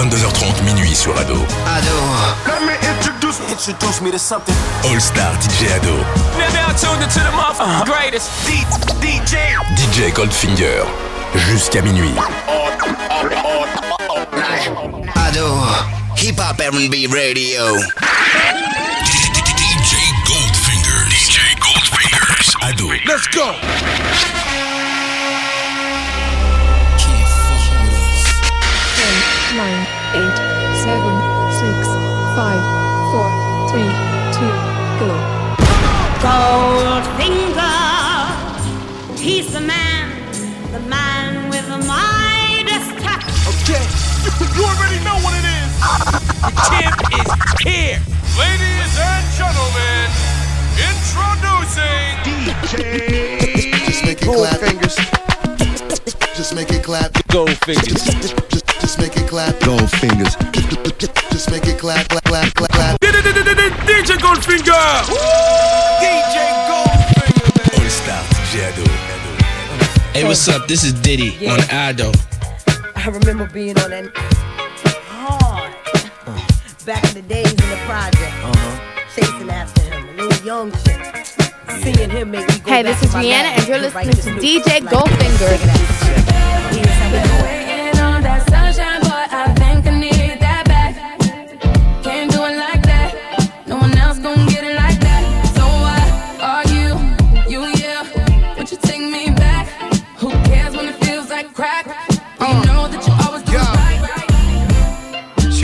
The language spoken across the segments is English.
22h30 minuit sur Ado. Ado. Let me introduce, introduce me to something. All Star DJ Ado. Now tuned into the motherfucking greatest. DJ. DJ Goldfinger. Jusqu'à minuit. Ado. Hip Hop R&B Radio. DJ Goldfinger. DJ Goldfingers. Ado. Let's go. Goldfinger, he's the man, the man with the Midas touch. Okay, you already know what it is. The champ is here. Ladies and gentlemen, introducing DJ. Just make it clap. Fingers. Just make it clap. Gold fingers. Just, just make it clap. Gold fingers. Just make it clap, clap, clap, clap, clap. DJ Goldfinger. DJ Goldfinger. All Star DJ Hey, what's up? This is Diddy Yeah. on Ado. I remember being on that hard back in the days in the project, chasing after him, a little young chick. Seeing him make me go Hey, this is Rihanna, and you're listening to to DJ roots. Like, Goldfinger. check it out.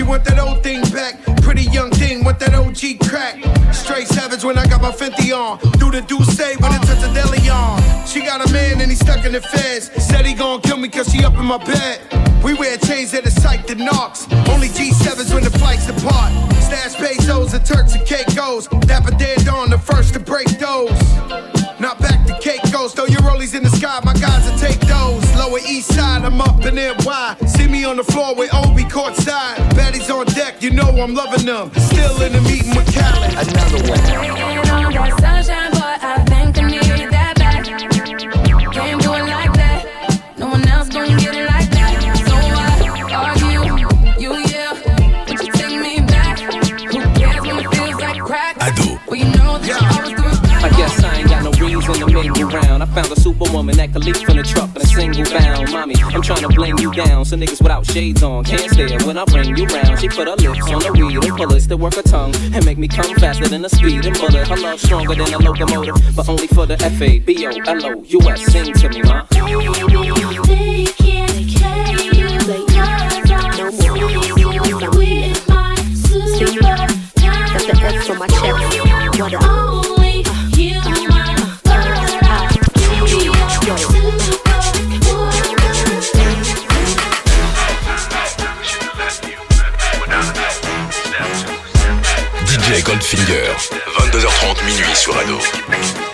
Want that old thing back. Pretty young thing want that OG crack. Straight savage when I got my Fenty on. Do the do say when it's a deli on. She got a man and he stuck in the feds. Said he gon' kill me cause she up in my bed. We wear chains that are psyched and knocks. Only G7s when the flights depart. Stash pesos and Turks and Caicos. Dapper dead on the first to break those. Not back to Caicos. Throw your rollies in the sky, my guys take those. Lower east side, I'm up in NY. See me on the floor with Obi courtside. Baddies on deck, you know I'm loving them. Still in the meeting with Khaled. Another one. Waiting on that sunshine, boy, I think I need that back. Can't do it like that. No one else gon' get it like that. So why are you, you, yeah? Would you take me back? Who cares when it feels like crack? Ado. Well, you know that you do. I guess I got make you round. I found a superwoman that could leap from the truck in a single bound. Mommy, I'm trying to bling you down. So niggas without shades on can't stare when I bring you round. She put her lips on the weed and bullets to work her tongue and make me come faster than a speeding bullet. Her love stronger than a locomotive, but only for the F A B O L O U S. Sing to me, ma. That's the F for my chest. What up? Goldfinger. 22h30 minuit sur Ado.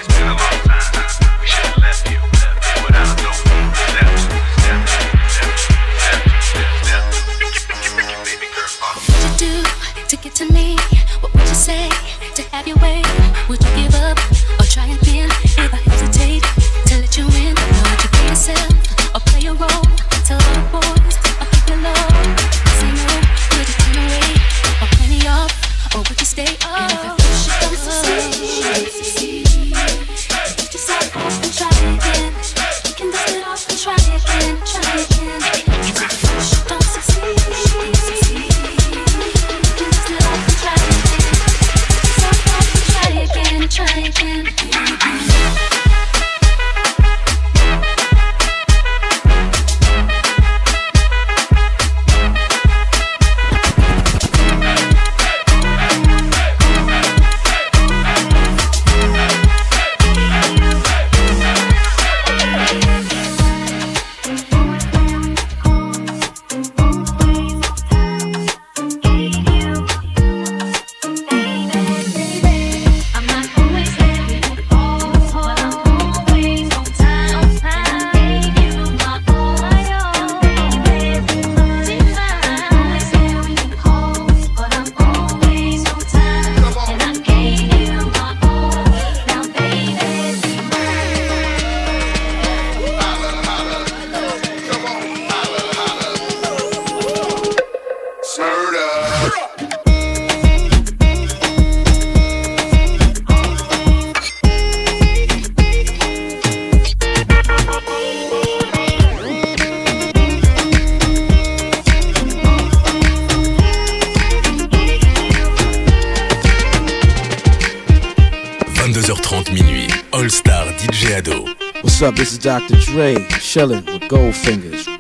What's up? This is Dr. Dre, chilling with Goldfingers.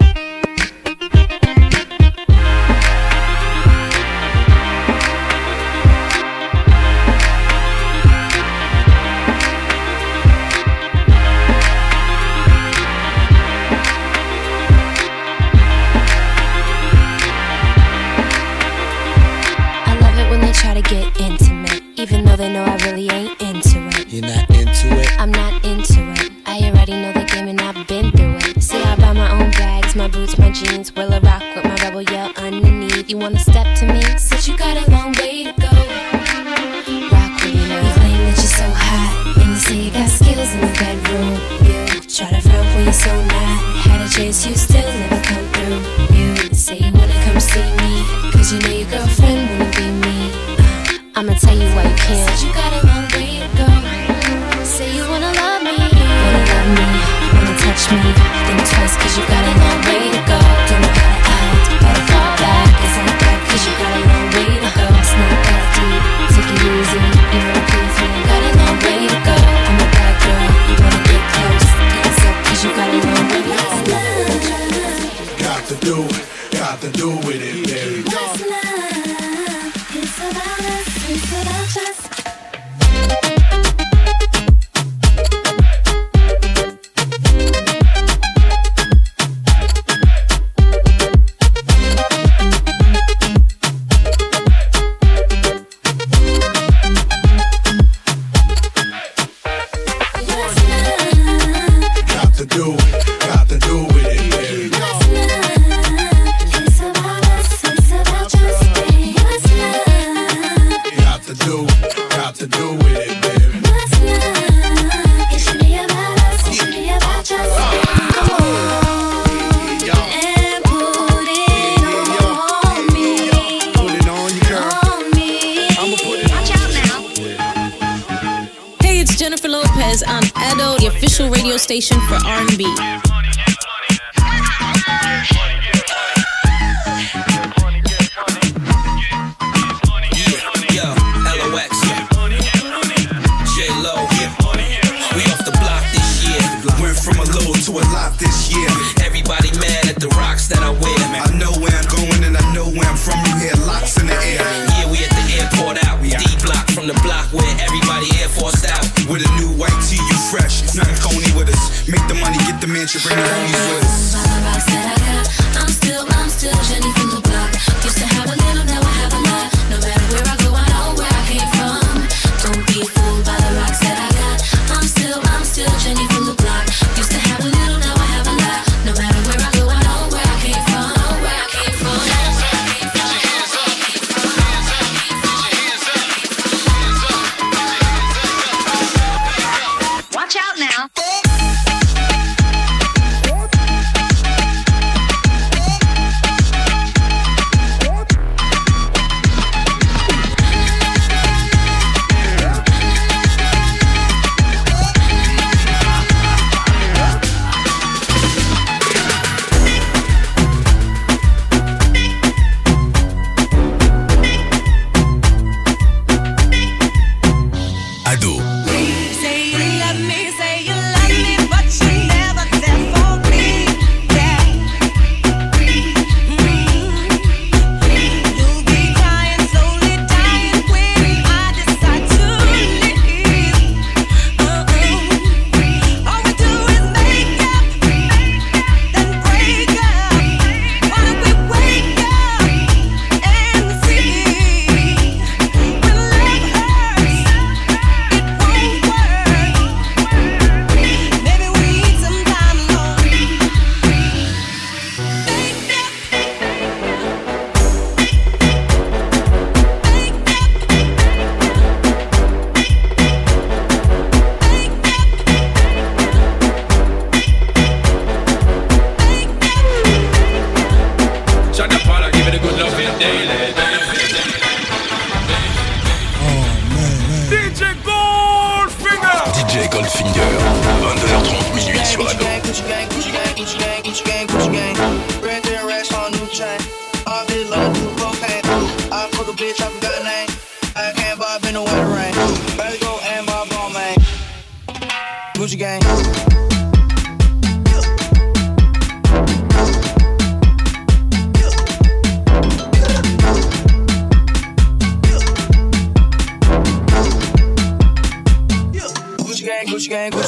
gang.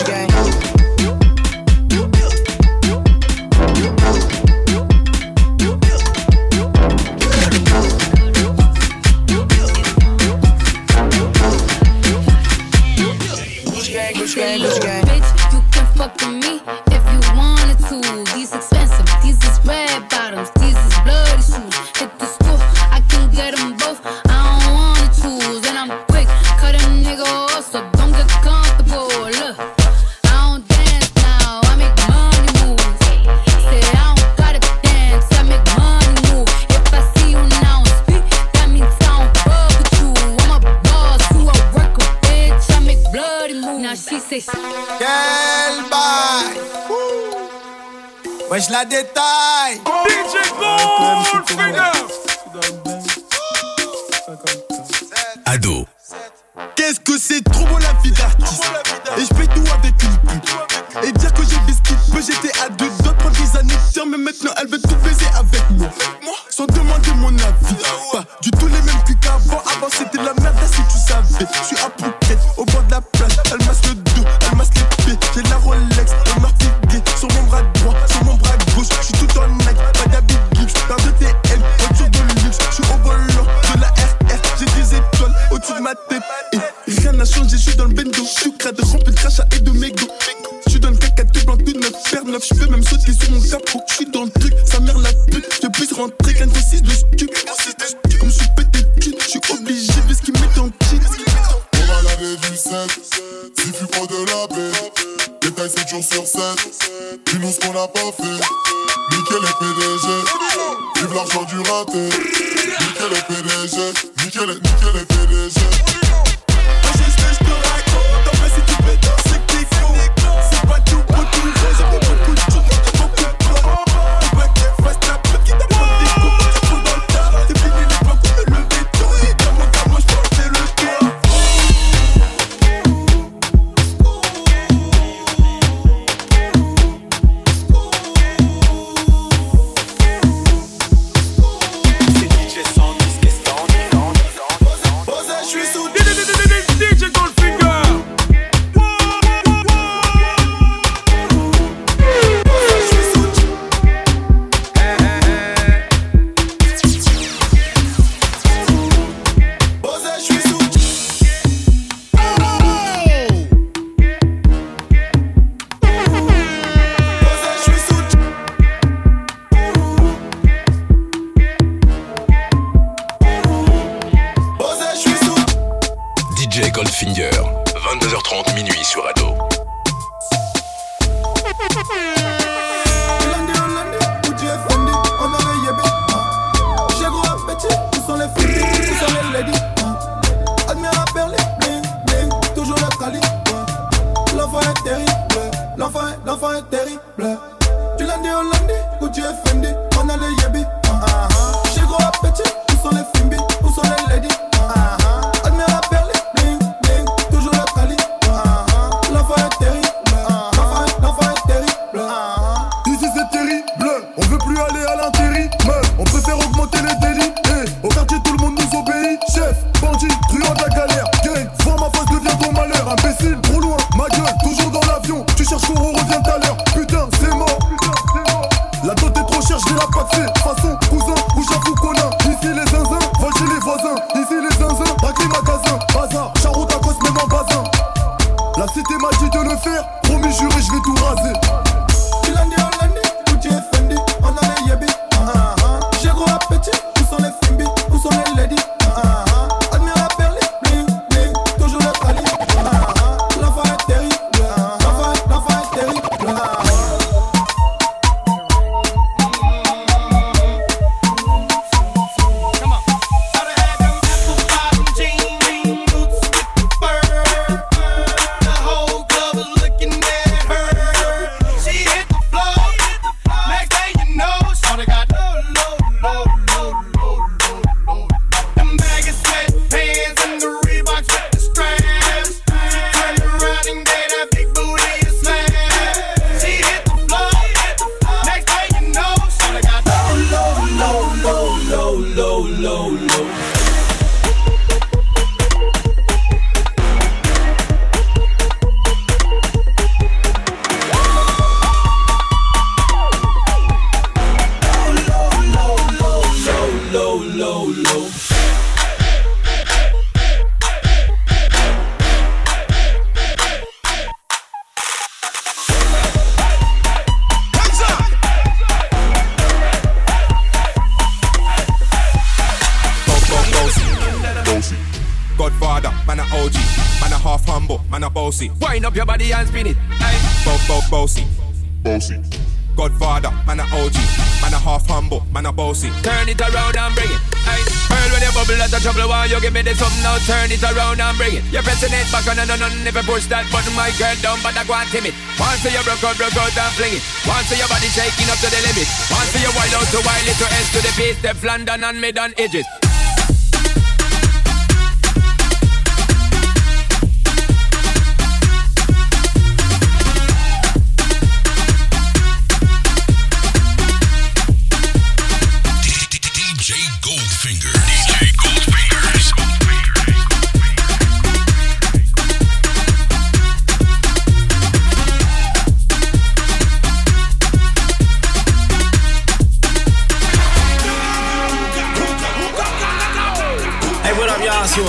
low. Godfather, man a OG, man a half humble, man a bossy. Wind up your body and spin it. Aye. Bo bo bossy, bossy. Godfather, man a OG, Turn it around and bring it. Girl, when you bubble at the trouble, why you give me this something now? Turn it around and bring it. You're pressing it back on and on and if you push that button, my girl down, but I go and timid. Once you broke out, broke out and fling it. Once your body shaking up to the limit. Once you wild out to wild it to S to the base, step London and mid on edges.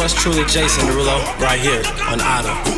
Yours truly, Jason Derulo, right here on Honor.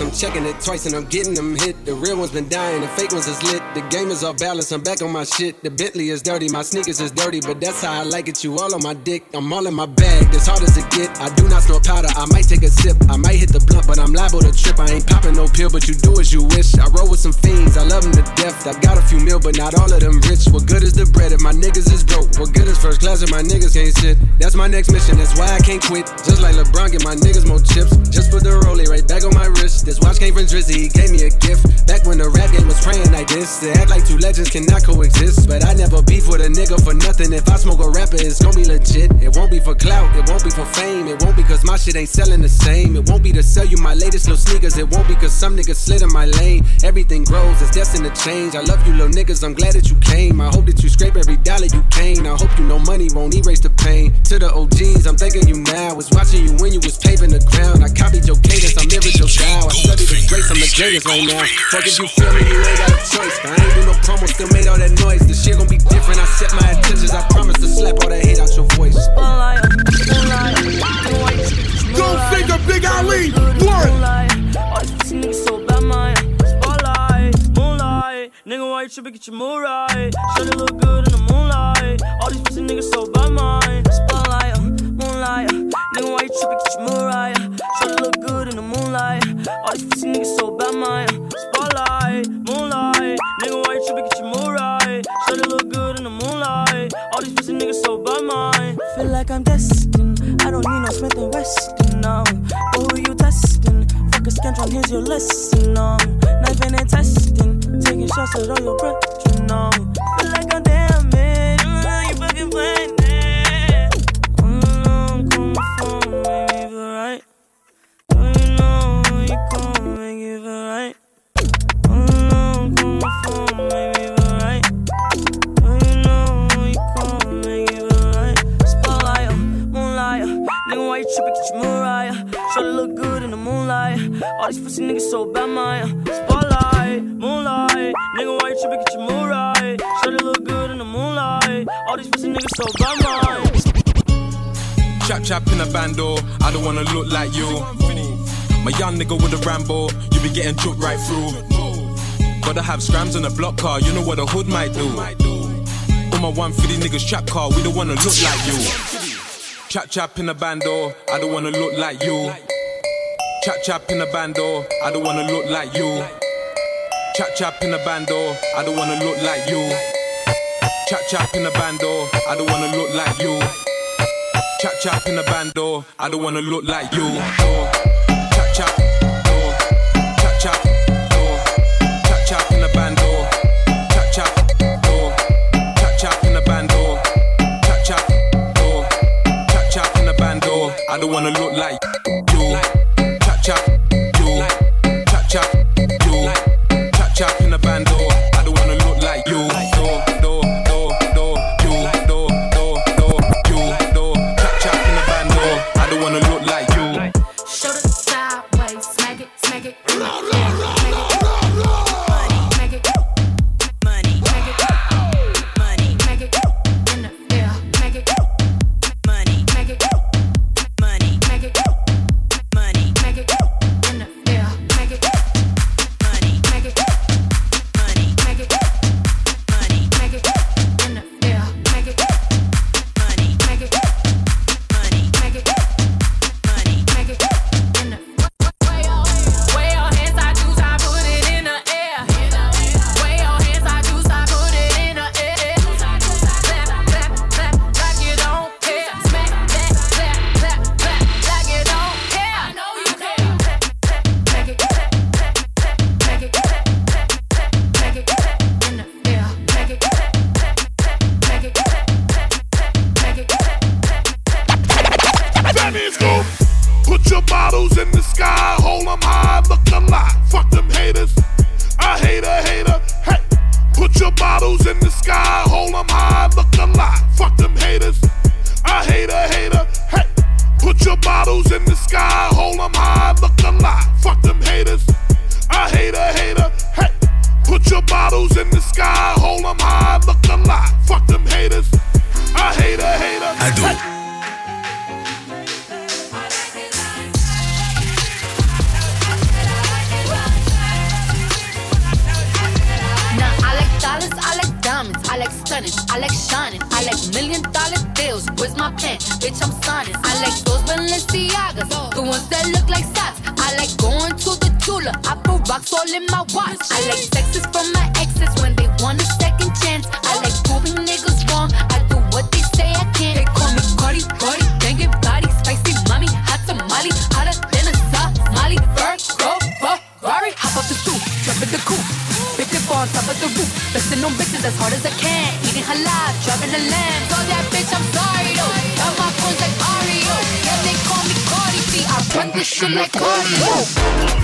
I'm checking it twice and I'm getting them hit. The real ones been dying, the fake ones is lit. The game is off balance, I'm back on my shit. The Bentley is dirty, my sneakers is dirty, but that's how I like it. You all on my dick, I'm all in my bag, as hard as it get. I do not snort powder, I might take a sip. I might hit the blunt, but I'm liable to trip. I ain't popping no pill, but you do as you wish. I roll with some fiends, I love them to death. I got a few mil, but not all of them rich. What good is the bread if my niggas is broke? What good is first class if my niggas can't sit? That's my next mission, that's why I can't quit. Just like LeBron, get my niggas more chips. Just put the rollie right back on my wrist. This watch came from Drizzy, he gave me a gift. Back when the rap game was praying like this. They act like two legends cannot coexist. But I never beef with a nigga for nothing. If I smoke a rapper, it's gonna be legit. It won't be for clout, it won't be for fame. It won't be cause my shit ain't selling the same. It won't be to sell you my latest little sneakers. It won't be cause some niggas slid in my lane. Everything grows, it's destined to change. I love you little niggas, I'm glad that you came. I hope that you scrape every dollar you came. I hope you know money won't erase the pain. To the OGs, I'm thanking you now. Was watching you when you was paving the ground. I copied your cadence, I'm mirrored your style. I studied the greats, I'm the greatest right now. Fuck if you feel me, you ain't got a choice. I ain't do no promo, still made all that noise. The shit gon' be different. I set my intentions. I promise to slap all that hate out your voice. Goldfinger, Big Ali, one. All these pussy niggas so bad, man. Spotlight, moonlight. Nigga, why you tripping? Get your mood right. Should it look good in the moonlight? All these pussy niggas so bad, man. Spotlight, uh. Nigga, why you tripping? Get your mood right. Should look good in the moonlight? All these pussy niggas so bad, man. Spotlight, moonlight. Nigga, why you tripping? Get your mood right. Should look good in the moonlight? All these pussy niggas so bad, man. Feel like I'm destined. I don't need no Smith and Wesson now. But who you testing? Fuck a scantron, here's your lesson now. Knifing and testing, taking shots at all your brethren now. Feel like I'm All these pussy niggas so bad, man. uh, Spotlight, moonlight, nigga, why you tripping? Get your mood right. To look good in the moonlight. All these pussy niggas so bad, man. Chap chap in a bando, I don't wanna look like you. My young nigga with a Rambo, you be getting choked right through. Gotta have scrams on a block car, you know what a hood might do. All my 150 niggas trap car, we don't wanna look like you. Chap chap in a bando, I don't wanna look like you. Chap chap in the bando, I don't wanna look like you. Chap chap in the bando, I don't wanna look like you. Chap chap in the bando, I don't wanna look like you. Chap chap in the bando, I don't wanna look like you. Oh, chap chap, oh, chap chap, oh, chap chap in the bando, chap chap, oh, chap chap in the bando, chap chap, oh, chap chap in the bando, I don't wanna look like you chop. action like cardio.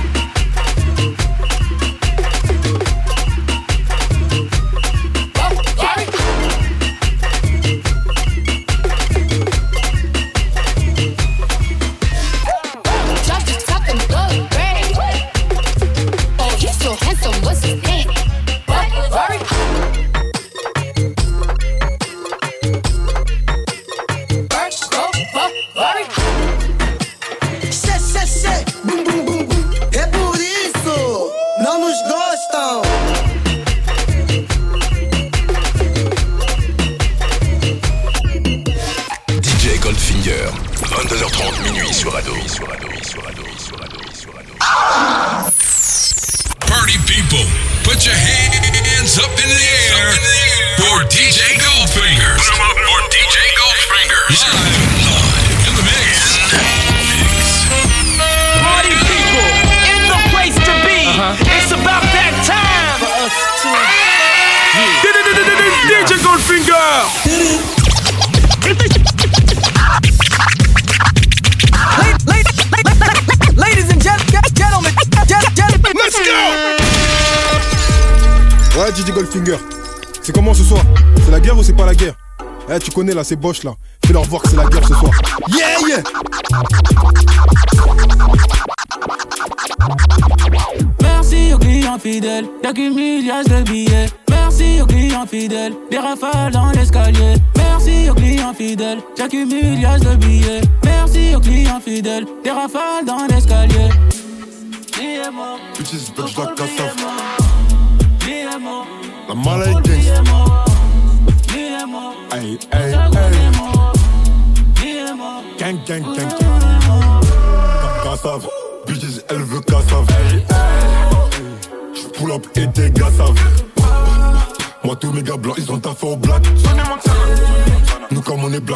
ces boches là. Fais leur voir que c'est la guerre ce soir.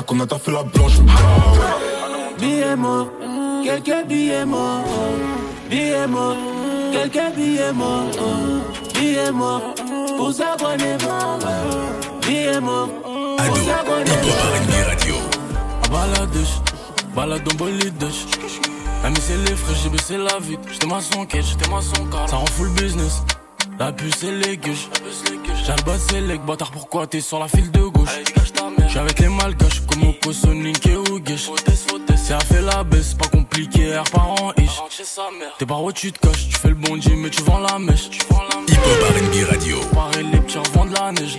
Comme on est black, on a taffé la blanche. Billets morts, quelques billets morts. Billets morts, quelques billets morts. Billets morts, pour qu'on est mort. Pour qu'on mort. Radio. Baladouche, balade en bolidouche. La mise c'est les frais, j'ai baissé la vitre. J'étais ma son quête, j'étais ma son car. Ça rend full business. La puce et les gueuches. J'ai le c'est les bâtard, pourquoi t'es sur la file de gauche? J'suis avec les malgaches, comme au et au guiche. Si elle fait la baisse, pas compliqué, air par an ish. T'es par où tu te caches, tu fais le bondi, mais tu vends la mèche. Hip Hop R&B Radio. Pareil, les petits revendent la neige.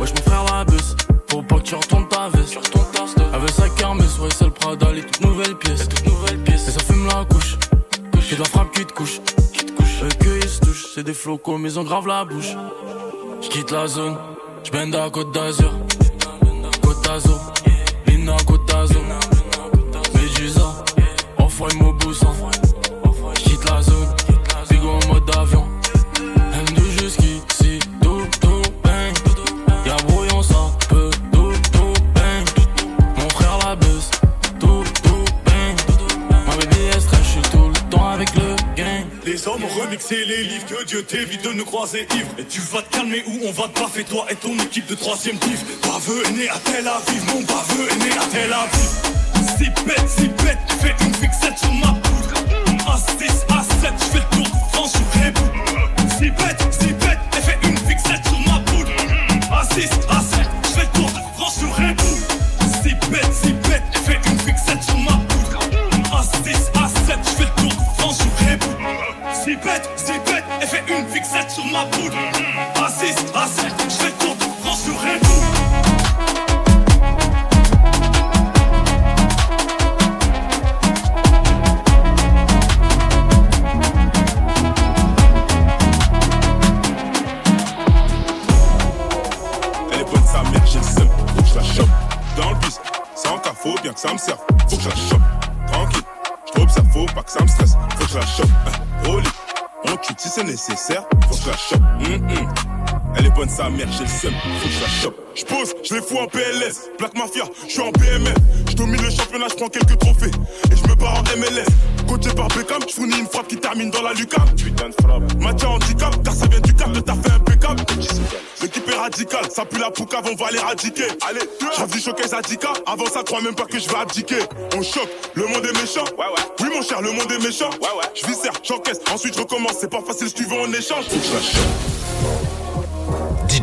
Wesh, mon frère la baisse. Faut pas que tu retournes ta veste. Veut sa kermesse, ouais, c'est le Prada, les toutes nouvelles pièces. Et ça fume la couche. C'est de la frappe qui te couche. Eux que ils se touchent, c'est des flocos, mais ils ont grave la bouche. J'quitte la zone, j'bende à Côte d'Azur. cota azul E Remixé les livres, que Dieu t'évite de nous croiser ivre. Et tu vas te calmer ou on va te baffer toi et ton équipe de troisième div. Baveux est né à Tel Aviv, mon baveux est né à Tel Aviv. Si bête, si bête, tu fais une fixette sur ma poudre. A6, A7, je fais le tour de France Reboot. Si bête, si bête, ma poudre. Sa mère, j'ai le seum, faut que je la chope. Je pose, je les fous en PLS, Black Mafia, je suis en BMF. Je domine le championnat, je prends quelques trophées et je me barre en MLS. Coaché par Beckham, je fournis une frappe qui termine dans la lucarne. Putain de frappe. Match handicap, car ça vient du cap, t'as fait impeccable. L'équipe est radicale, ça pue la poucave, on va l'éradiquer. Allez, j'en du showcase Adika, avant ça, crois même pas que je vais abdiquer. On choque, le monde est méchant. Ouais, ouais. Oui, mon cher, le monde est méchant. Ouais, ouais. Je viscère, j'encaisse, ensuite je recommence. C'est pas facile si tu veux en échange. Faut que je la chope.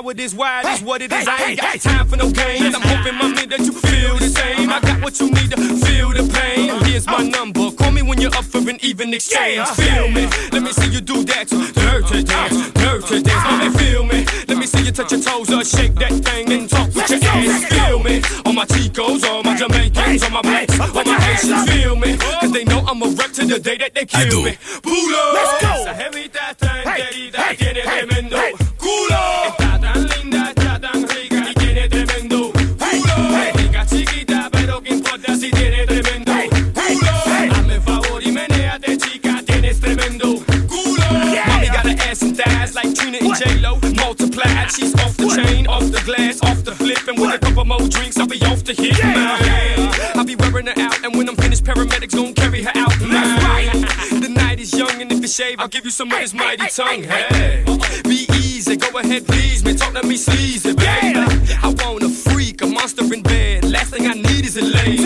is, how it is, why it is, what it is. I ain't got time for no games. I'm hoping, mommy, that you feel the same. I got what you need to feel the pain. Here's my number. Call me when you're up for an even exchange. Feel me. Let me see you do that. Dirty dance, dirty dance. Mommy, feel me. Let me see you touch your toes or shake that thing and talk with your ass. Feel me. All my Chicos, all my Jamaicans, all my blacks, all my Haitians. Feel me. Cause they know I'm a wreck to the day that they kill me. I'll be off the. Man. I'll be wearing her out, and when I'm finished, paramedics gon' carry her out. That's right. The night is young, and if you shave, I'll give you some of this mighty tongue. Hey, be easy, go ahead, please, man. Talk to me sleazy, baby. I want a freak, a monster in bed. Last thing I need is a lady.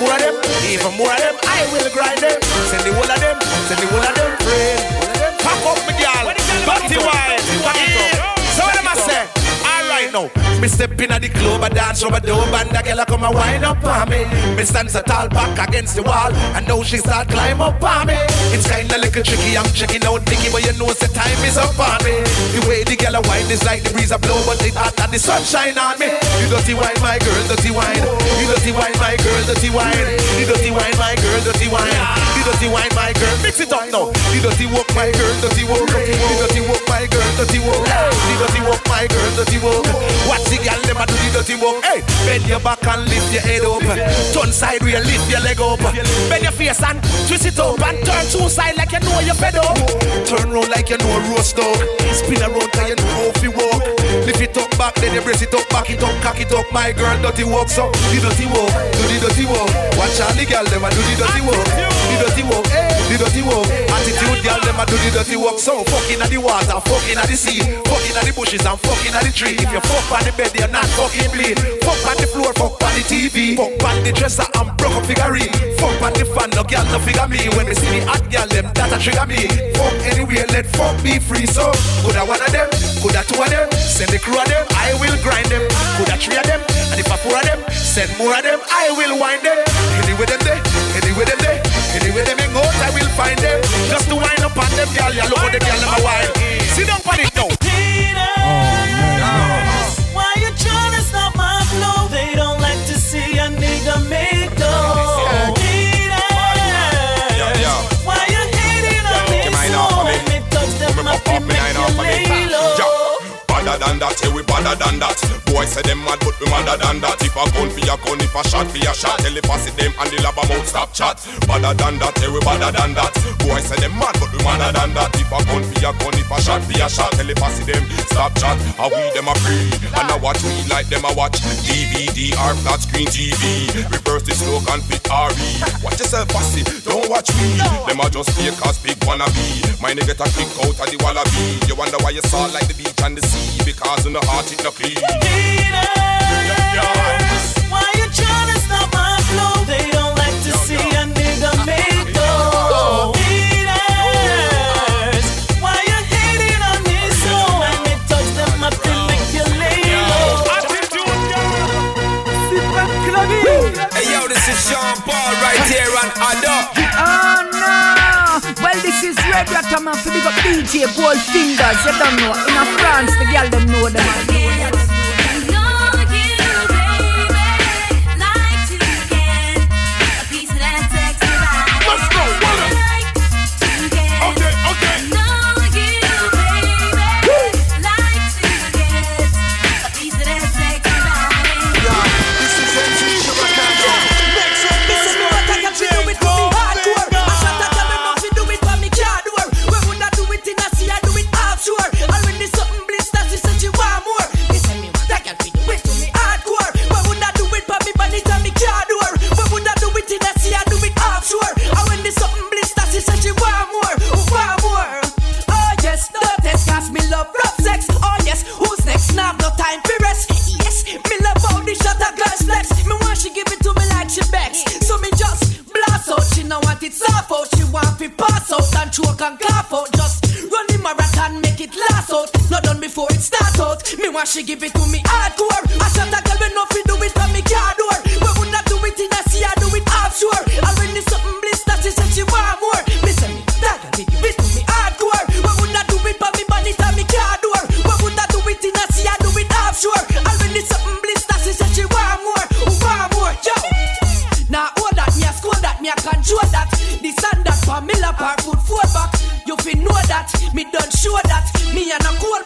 Four of them, even more of them, I will grind them. Send the whole of them, send the whole of them, me step in at the club, I dance from a door, and the girl a come and wind up on me. Me stand so tall back against the wall, and now she start climb up on me. It's kinda little tricky, I'm checking out Nicky, but you know the time is up on me. The way the girl a wine is like the breeze a blow, but it hot and the sunshine on me. You dirty wine, my girl, dirty wine. You dirty wine, my girl, dirty wine. The dirty wine, my girl, dirty wine. The dirty wine, my girl, mix it up now. The dirty walk, my girl, dirty walk. The dirty walk, my girl, dirty walk. The dirty walk, my girl, dirty walk. Watch the girl, them do the dirty walk. Hey, bend your back and lift your head up. Turn side where lift your leg up. Bend your face and twist it up and turn two side like you know you're fed up. Turn round like you know a roast dog. Spin around cause you know how to walk. Lift it up back, then you brace it up, back it up, cock it up. My girl, dirty walk, so the dirty walk, do the dirty walk. Watch all the girl, them a do the dirty walk. The dirty walk, the dirty work. Attitude girl, them a do the dirty work. So fucking at the water, fucking at the sea, fucking at the bushes and fucking at the tree. If you fuck on the bed, you're not fucking bleed. Fuck on the floor, fuck on the TV, fuck on the dresser and broke up figurine. Fuck on the fan, no girl no figure me. When they see me hot girl, them that a trigger me. Fuck anywhere, let fuck be free. So coulda one of them, coulda two of them, send the crew of them, I will grind them. Coulda three of them, and if I four of them, send more of them, I will wind them. Anyway them there, anyway them there, anyway them hang out, I will find them. Just to wind up on them, girl, you look how the girl them a wine. Sit down on it now. Why you tryna stop my flow? They don't like to see a nigga make dough. Haters, why you hating on me so? Let me touch them up and make you lay low. Badder than that, yeah, we badder than that. Say them mad, but we madder than that. If a gun for a gun, if a shot for a shot, tell the pass them and the lab about stop chat. Badder than that, yeah, we badder than that. Boy say them mad, but we madder than that. If a gun for a gun, if a shot for a shot, tell the pass them stop chat. How we them a free, and I watch we like them a watch DVD or flat screen TV. Reverse the slogan fit RE. Watch yourself, fussy, don't watch me. Them a just fake cause big wanna be. Mine get a kick out of the wallaby. You wonder why you saw like the beach and the sea because in the heart it no clean. Why you tryna stop my flow? They don't like to see a nigga make dough. Haters, why you hating on me so? When me touch them up, they make you lay. Hey yo, this is Sean Paul right here on Ado. No! Well, this is Red Rat man for up DJ Gold Fingers. You don't know. In France, the girl them know them. And choke and cough out. Just run the marathon, make it last out. Not done before it start out. Me want she give it to me hardcore. I shot a girl when nothing do it from me car door. We would not do it in a sea, I do it offshore. And when the something that. Me done show that. Me and a cool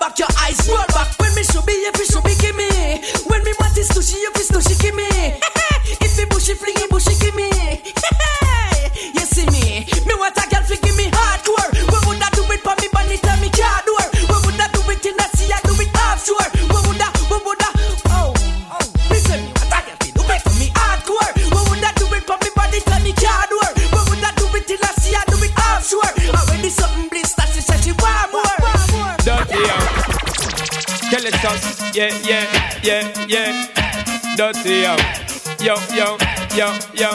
Yeah, yeah, yeah, yeah. Dirty young. Yo, yo, yo, yo.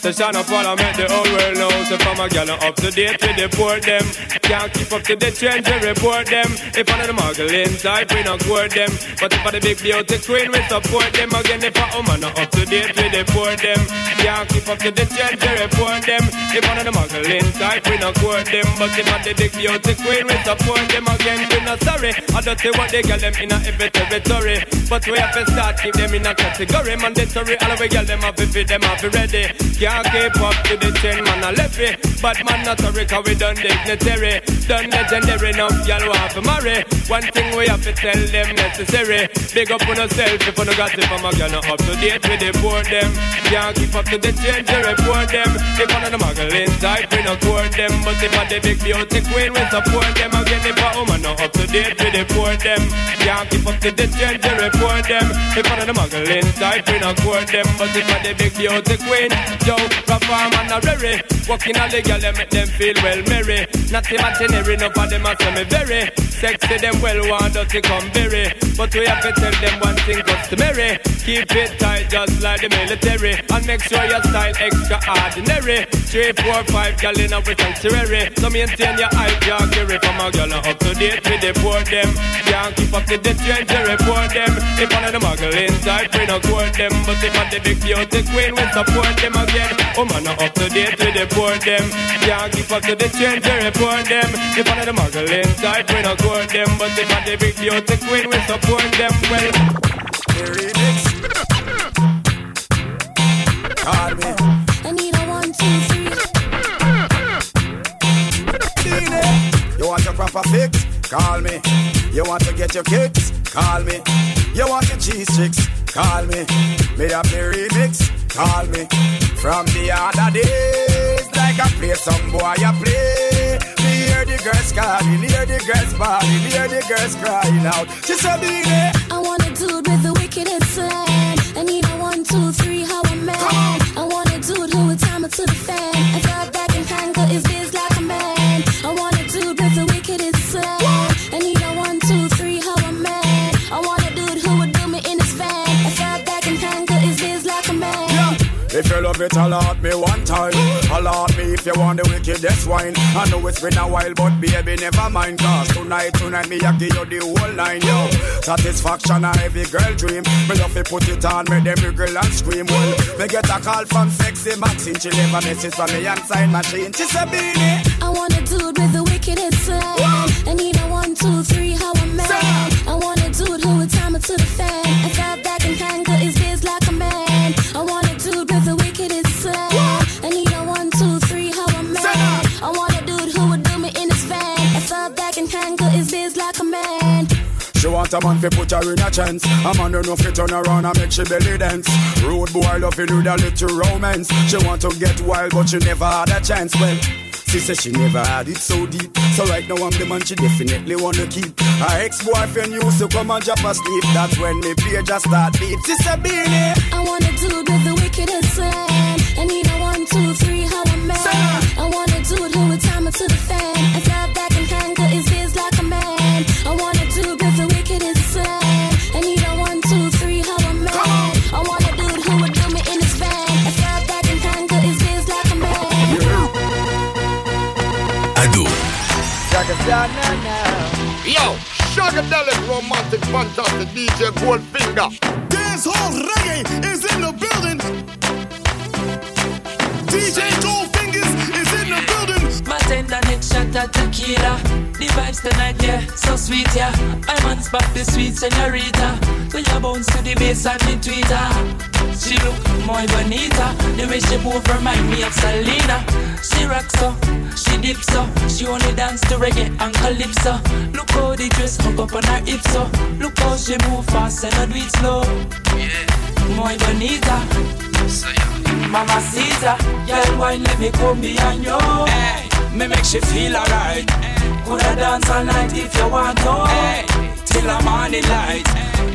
The shine up all I make the whole world know So from a gal up to date with the poor them Can't keep up to the trend. To report them. If of the muggling type we not court them. But if I the big beauty queen we support them. Again if a woman not up to date the poor them. Can't keep up to the trend to report them. If of the muggling type we not court them. But if I the big beauty queen we support them. Again we not sorry. I don't see what they get them in a every territory. But we have to start keep them in a category. Mandatory all we get them have to feed them have to ready. Can't keep up to the trend, man, I left it. But man, not sorry, cause we done dignitary. Done legendary, enough, y'all want to marry. One thing we have to tell them necessary. Big up on yourself if no got it from a girl, not up to date with the poor them. Can't keep up to the trend, you report them. If one of the muggling type, we not court them. But if I the big beauty queen, we support them. Again, if a woman not up to date with the poor them. Can't keep up to the trend, you report them. If one of the muggling type, we not court them. But if I the big beauty queen, yo, perform and a rary. Walking all the girl, make them feel well merry. Not imaginary, no for them a say me very. Sexy them well want us to come berry. But we have to tell them one thing customary. Keep it tight just like the military. And make sure your style extraordinary. Three, four, five girl in a sanctuary. So maintain your eye jaggery from a girl up to date with the poor them. Can't keep up to the trend to report them. If one of the muggling type, we no court them. But if I the big beauty queen, we support them again. Oh man, not up to date with the poor them. Can't keep up to the trend to report them. If one of the muggling type, we no court them. But if I the big beauty queen, we support them well. Call me. I need a one, two, three. You want your proper fix? Call me. You want to get your kicks? Call me. You want your cheese tricks? Call me. Made up the remix? Call me. From the other days, like I play some boy, I play. Hear the girls calling, hear the girls bawling, hear the girls crying out. She said, "Beenie." I want a dude with the wickedest slang. I need a one, two, three, how a man. I want a dude who would time it to the fan. I thought back and handle his biz like a man. I want a dude with the wickedest slang. I need a one, two, three, how a man. I want a dude who would do me in his van. I thought back and handle his biz like a man. If you love it, allot me one time. If you want the wickedest wine. I know it's been a while, but baby, never mind. Cause tonight, tonight, me, I give you the whole line, yo. Satisfaction, a every girl dream. Me love to put it on, make them wriggle and scream. Well, me get a call from sexy Maxine. She leave a message from me and sign machine. She said, Beenie. I want a dude with the wickedest slang. I need a one, two, three, how a man. I want a dude who would time it to the fan. Want a man fi put her in a chance. A man who know fi turn around and make she belly dance. Rude boy love with a little romance. She want to get wild but she never had a chance. Well. She said she never had it so deep. So right now I'm the man she definitely wanna keep. Her ex-boyfriend used to come and drop asleep. That's when me page just start beat. She said, Beenie. I wanna do the wickedest slang. Yo, Shagadelic romantic fantastic DJ Goldfinger. Dance hall reggae is in the building. DJ Goldfingers is in the building. My Bartender next shot at tequila. The vibes tonight, yeah, so sweet, yeah. My man's back the sweet senorita. When you bounce to the bass and the tweeter. She look muy bonita. The way she move remind me of Selena. She rocks so, she dips so. She only dance to reggae and calypso. Look how the dress hook up on her hips so. Look how she move fast and not do it slow. Yeah, muy bonita. So yeah. Mama Caesar, girl, wine let me come behind you. Hey, me make she feel alright. Coulda dance all night if you want to. Hey, till the morning light.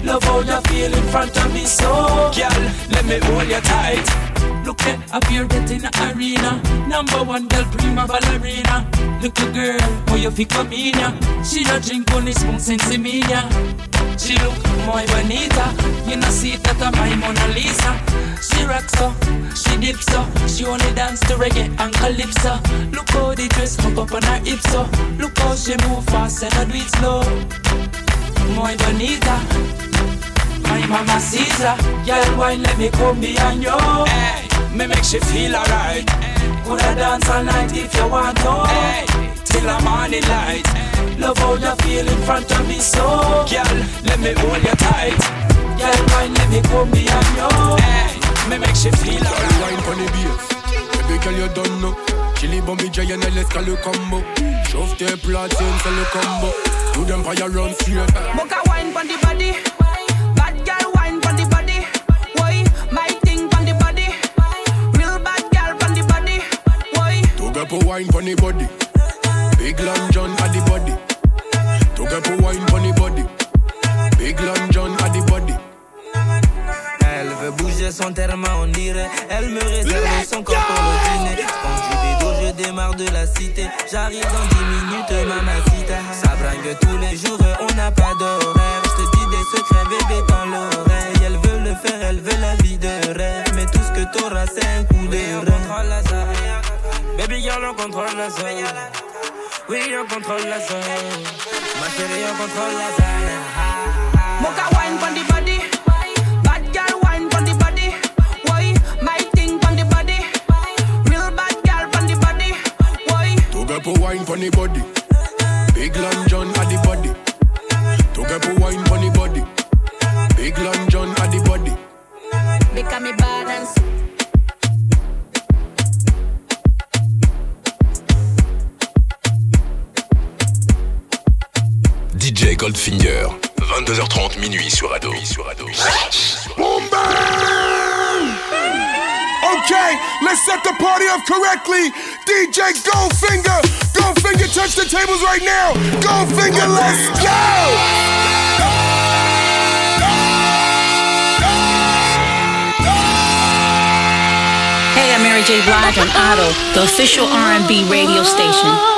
Love how you feel in front of me, so girl, let me hold you tight. Look at up here getting the arena. Number one girl, prima ballerina. Little girl, how you fi come in ya? She no drink only spoon sense me ya. She look muy bonita. You know see that I'm my Mona Lisa. She rocks so, she dips so. She only dance to reggae and calypso. Look how the dress hook up on her hips so. Look how she move fast and I do it slow. Muy bonita. My mama Caesar, girl, wine let me come behind you. Hey, me make she feel alright. Coulda dance all night if you want to. Hey, till the morning light. Love how you feel in front of me, so girl, let me hold you tight. Girl, wine let me come behind you. Hey, me make she feel alright. wine for the bass. Baby girl, you don't know. Chili bombi giant, let's call le combo. Chauffe tes platines, c'est le combo. Do them fire run straight. Boca wine pon the body. Pour wine for the body. Big Long John at the body. To get pour wine for the body. Big Long John at the body. Elle veut bouger son terme, on dirait. Elle me réserve son corps pour le dîner. Quand du bédo, je démarre de la cité. J'arrive dans 10 minutes, mamacita. Ça bringue tous les jours, on n'a pas d'horaire. Je te dis des secrets, bébé, dans l'oreille. Elle veut le faire, elle veut la vie de rêve. Mais tout ce que t'auras, c'est un coup de rein. Baby girl, on contrôle la zone. Oui, on contrôle la zone. Ma chérie, on contrôle la zone. Mocha wine pon the body. Bad girl wine pon the body. Why? My thing pon the body. Real bad girl pon the body. Why? To get pour wine for the body. Big Long John at the body. To get pour wine for the body. Big Long John at the body. Because me balance. DJ Goldfinger, 22h30 minuit sur Ado. Sur Ado. Boom! Okay, let's set the party up correctly. DJ Goldfinger, Goldfinger, touch the tables right now. Goldfinger, let's go! Hey, I'm Mary J. Blige on Ado, the official R&B radio station.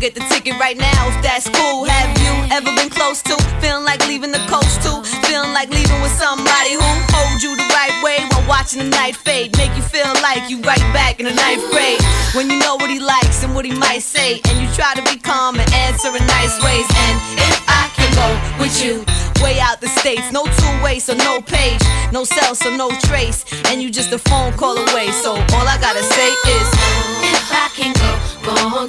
Get the ticket right now. If that's cool, have you ever been close to feeling like leaving the coast too? Feeling like leaving with somebody who holds you the right way while watching the night fade, make you feel like you right back in the ninth grade. When you know what he likes and what he might say, and you try to be calm and answer in nice ways. And if I can go with you, way out the states, no two way, so no page, no cell, so no trace, and you just a phone call away. So all I gotta say is, If I can go, go home, I'll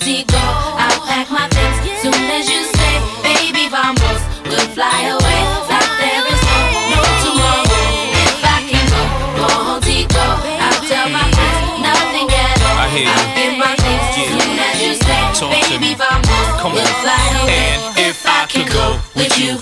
with you,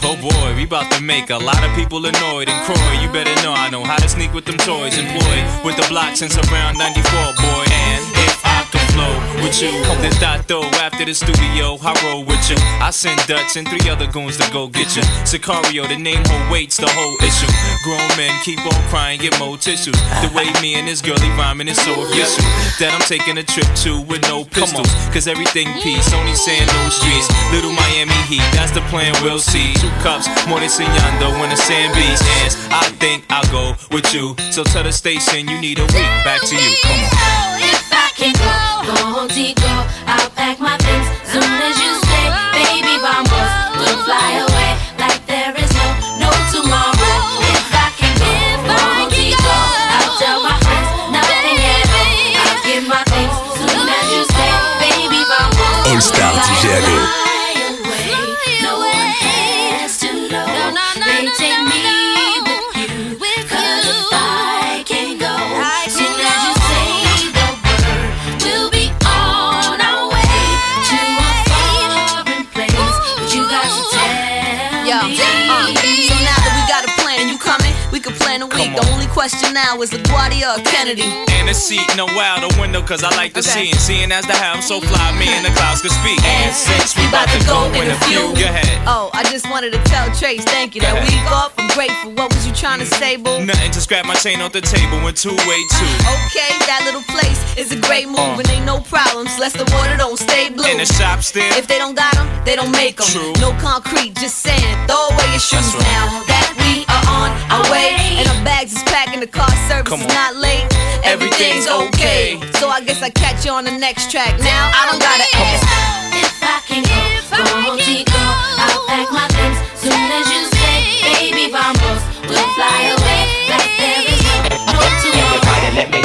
make a lot of people annoyed. And Croy, you better know I know how to sneak with them toys. Employed with the block since around 94, boy. And if I could flow with you, then I throw after the studio, I roll with you. I send Dutch and three other goons to go get you. Sacario, the name whole weights the whole issue. Grown men keep on crying, get more tissues. The way me and this girlie rhyming is so official that I'm taking a trip to with no pistols. Cause everything peace, only saying no streets. Little Miami Heat, that's the plan, we'll see. Two cups, more than Signando when the sand beats hands. I think I'll go with you. So tell the station you need a week. Back to you, come on. If I can go, go contigo, I'll pack my things soon as you say, baby, vamos, we'll fly away question now is LaGuardia or Kennedy. And a seat, no out the window, cause I like to see. And seeing as the ham so fly, me and the clouds could speak. And since we about to go in a few, go ahead. Oh, I just wanted to tell Trace, thank you. That Go ahead. week off, I'm grateful. What was you trying to say, boo? Nothing to scrap my chain off the table in two way two. Okay, that little place is a great move, Uh. and ain't no problems. Less the water don't stay blue. In the shop still. If they don't got 'em, they don't make 'em. True. No concrete, just sand. Throw away your shoes right. now. That on our way, and our bags is packed, and the car service Come is on. not late. Everything's okay. So I guess I catch you on the next track. Now I don't gotta ask. If I can go, go contigo, I'll pack my things soon as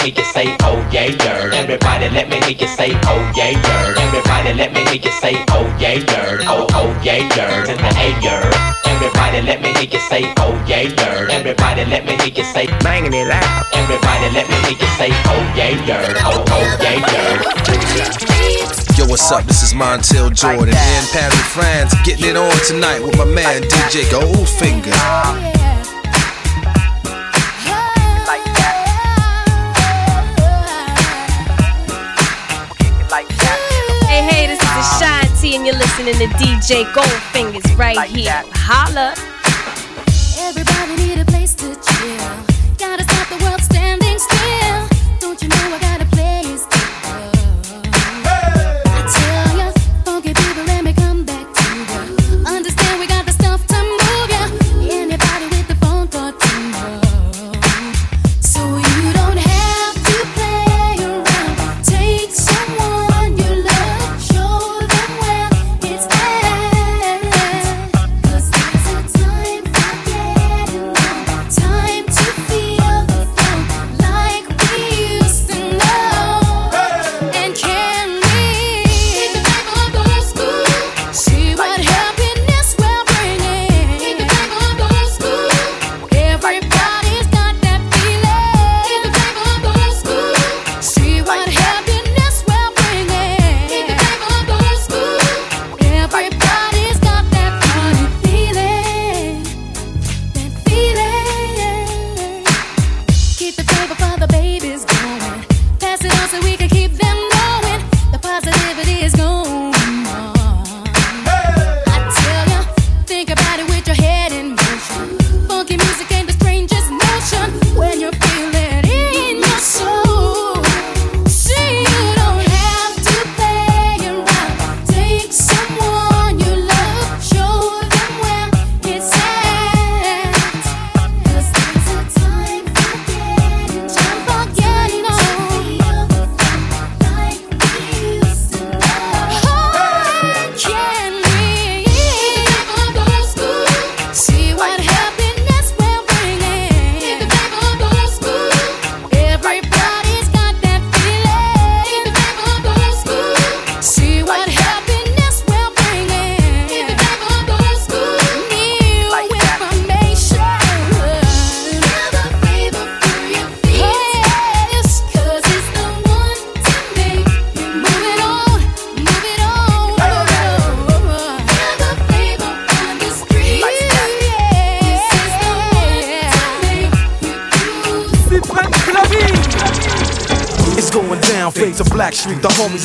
hear you say, oh yeah, yeah. Everybody let me hear you say, oh yeah, yeah. Everybody let me hear you say, oh yeah, yeah. Oh, oh yeah, yeah. To the A, yeah. Everybody let me hear you say, oh yeah, yeah. Everybody let me hear you say, banging it out. Everybody let me hear you say, oh yeah, yeah. Oh, oh yeah, yeah. Yo, what's up? This is Montel Jordan here in Paris, France, getting it on tonight with my man DJ Goldfinger. Ashanti, and you're listening to DJ Goldfingers right here. Holla. Everybody need a place to chill. Gotta stop the world standing still. Don't you know I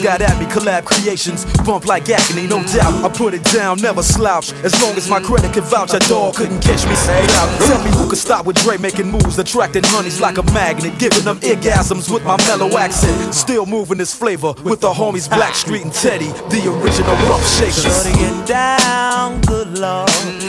Got at me, collab creations. Bump like agony, no doubt. I put it down, never slouch. As long as my credit can vouch, a dog couldn't catch me. Say. Tell me who could stop with Dre making moves, attracting honeys like a magnet, giving them orgasms with my mellow accent. Still moving this flavor with the homies Blackstreet and Teddy, the original rough shakers. Shorty down, good lord.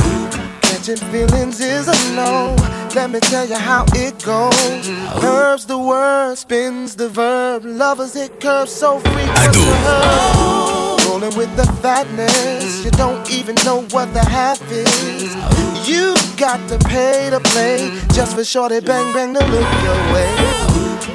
Catching feelings is a no. Let me tell you how it goes. Curves the word, spins the verb. Lovers it curves so frequent. Rolling with the fatness, you don't even know what the half is. You got to pay to play just for shorty bang bang to look your way.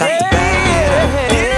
I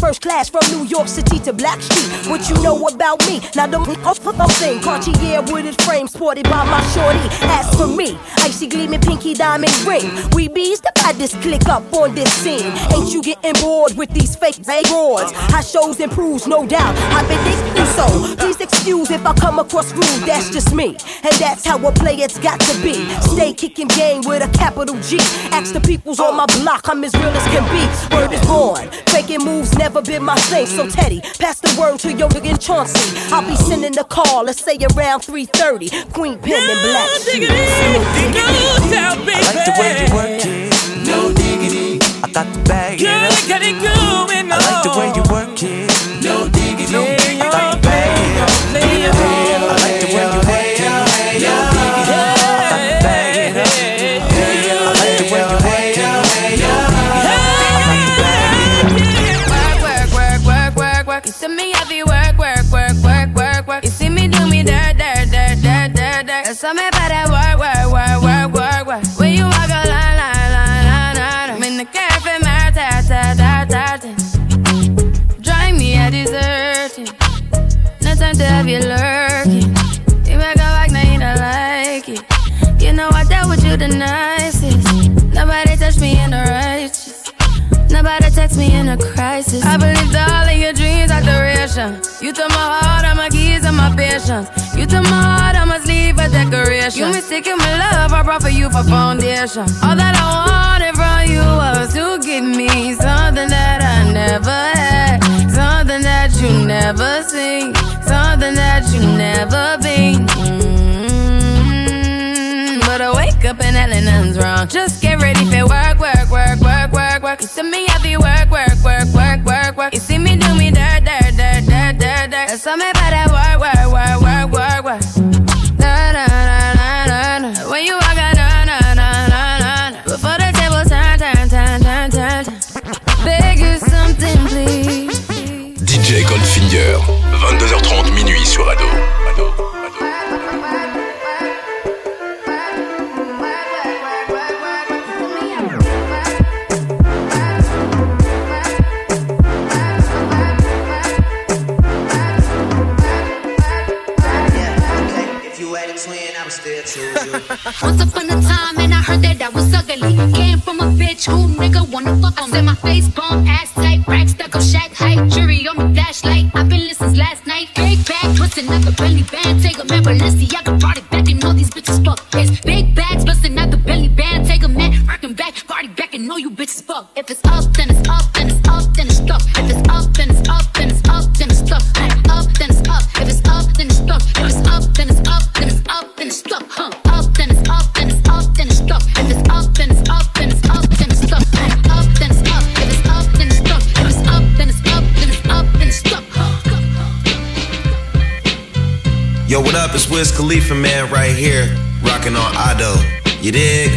First class from New York City to Blackstreet. What you know about me? Now the off the thing. Cartier wooded frame sported by my shorty. As for me, icy gleaming pinky diamond ring. We bees the baddest click up on this scene. Ain't you getting bored with these fake awards? High shows improves, no doubt. I've been so. Please excuse if I come across rude. That's just me, and that's how a player's got to be. Stay kicking game with a capital G. Ask the peoples on my block, I'm as real as can be. Word is born. Faking moves never been my thing. So Teddy, pass the word to your nigga Chauncey. I'll be sending the call, let's say around 3:30. Queen Pen and Black Street. I like the way you work it. No diggity. I got to bag it up. Girl, got it going on. I like the way you dirt, dirt. That's me about that work, work, work, work, work, work. When you walk a line, line, line, line, line. I'm in the cafe, my ta, ta, ta, ta. Drive me a deserting. No time to have you lurking. You make a like, now you don't like it. You know I dealt with you the nicest. Nobody touched me in the righteous. Nobody text me in a crisis. I believed all of your dreams are duration. You took my heart, all my keys, and my patience. You took my heart, a decoration. You mistaken my love, I brought for you for foundation. All that I wanted from you was to give me something that I never had, something that you never seen, something that you never been. Mm, But I wake up and hell nothing's wrong. Just get ready for work, work, work, work, work, work. You see me happy work, work, work, work, work, work. You see me do me dirt, dirt, dirt, dirt, dirt, dirt. That's all about that work, work, work, work, work, work. Sur Ado. Once upon a time, and I heard that I was ugly. Came from a bitch who nigga wanna fuck on. Said my face bomb, ass rack stuck up, shack height, jury on me flashlight. I've been listening last night. Big back, twisting up the belly band, take a man, Balenciaga party back, and all these bitches fuck piss. Big bags, busting out the belly band, take a man, working back, party back, and all you bitches fuck. If it's up, then it's up, then it's up, then it's stuck. If it's up, then it's Wiz Khalifa, man, right here, rocking on Ado. You dig?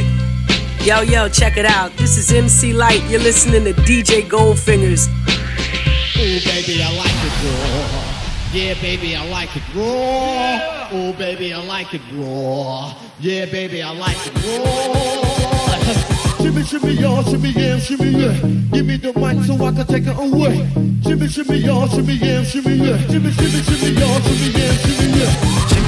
Yo, yo, check it out. This is MC Lyte. You're listening to DJ Goldfingers. Ooh, baby, I like it raw. Yeah, baby, I like it raw. Ooh, baby, I like it raw. Yeah, baby, I like it raw. shimmy, shimmy, y'all, shimmy, yeah, shimmy, yeah. Give me the mic so I can take it away. Shimmy, shimmy, y'all, shimmy, yeah, shimmy, yeah. Shimmy, shimmy, shimmy, y'all, shimmy, yeah, shimmy, yeah.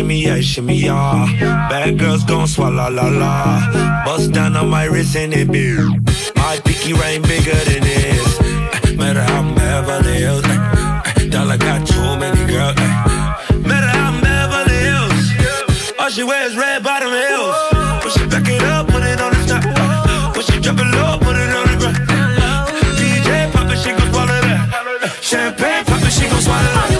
Shimmy, yeah, shimmy, yeah. Bad girls gon' swallow la la. Bust down on my wrist and it be. My pinky ring bigger than this. Eh, Matter how I'm Beverly Hills. eh, eh, Dollar got too many girls. Matter how I'm Beverly Hills. All she wears red bottom heels. When she back it up, put it on the top. When she drop it low, put it on the ground. DJ pop it, she gon' swallow that. Champagne pop it, she gon' swallow that.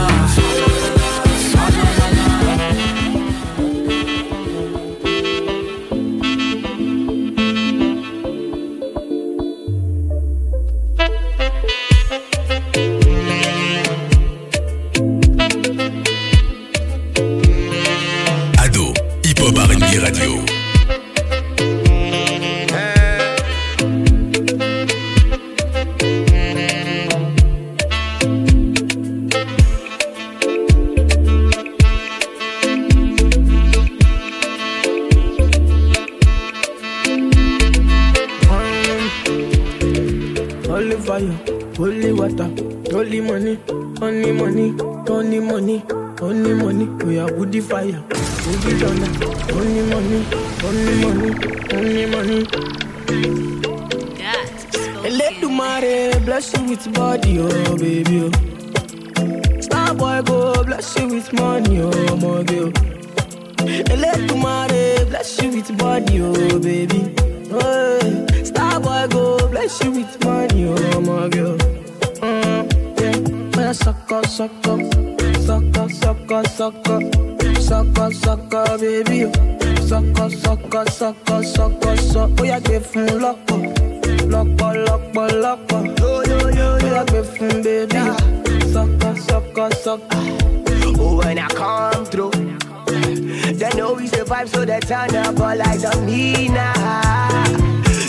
Oh, when I come through, they know we survive, so they turn up all eyes on me now.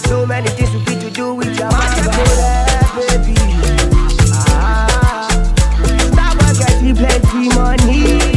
So many things we fit to do with your mother, baby. Ah, that boy get plenty money.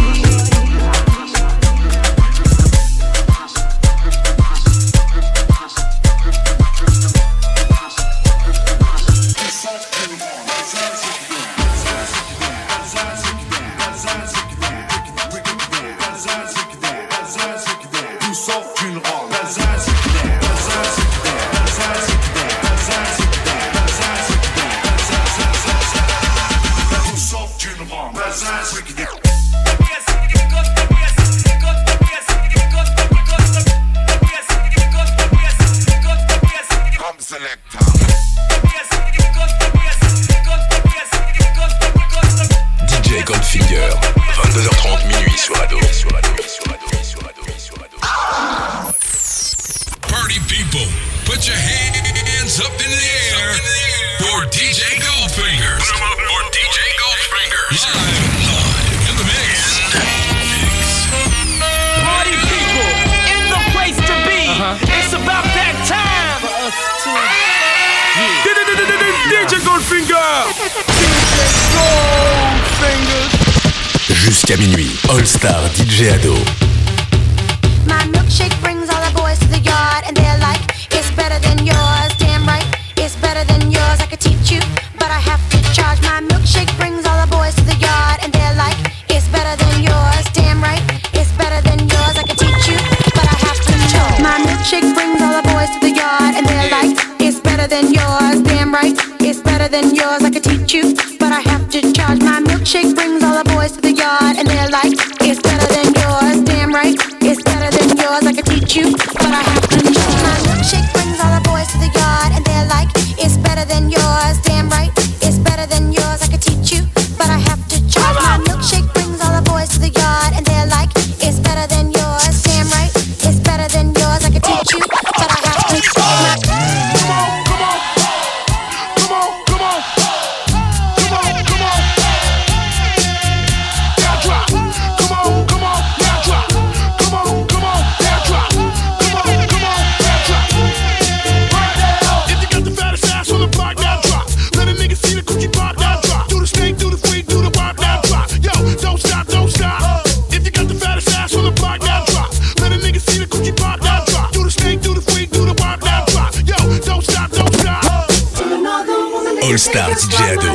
Star DJ Ado.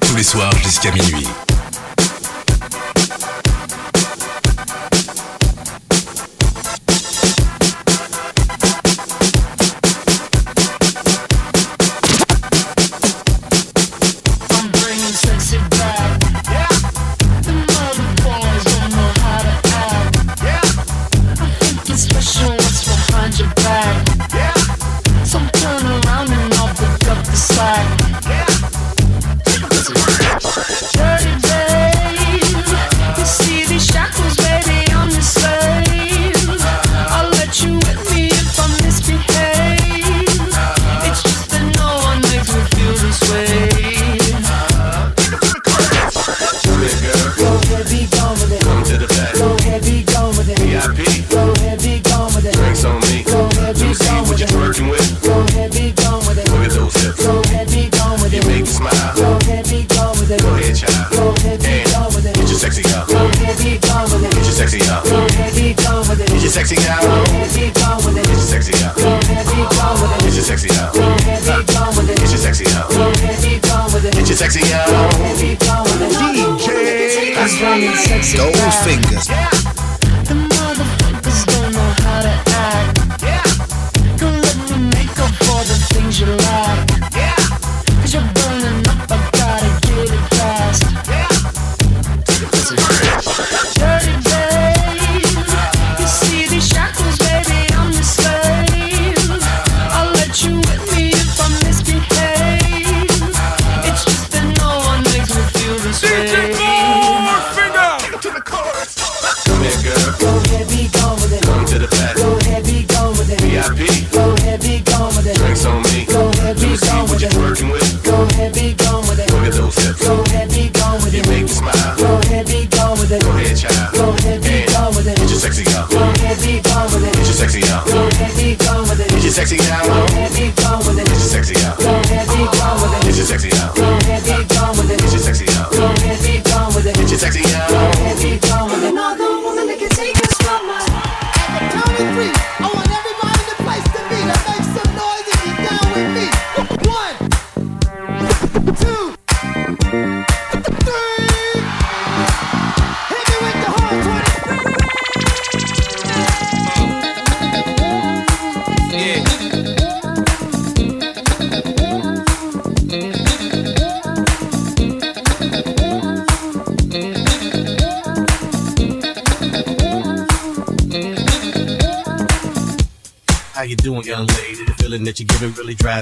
Tous les soirs jusqu'à minuit.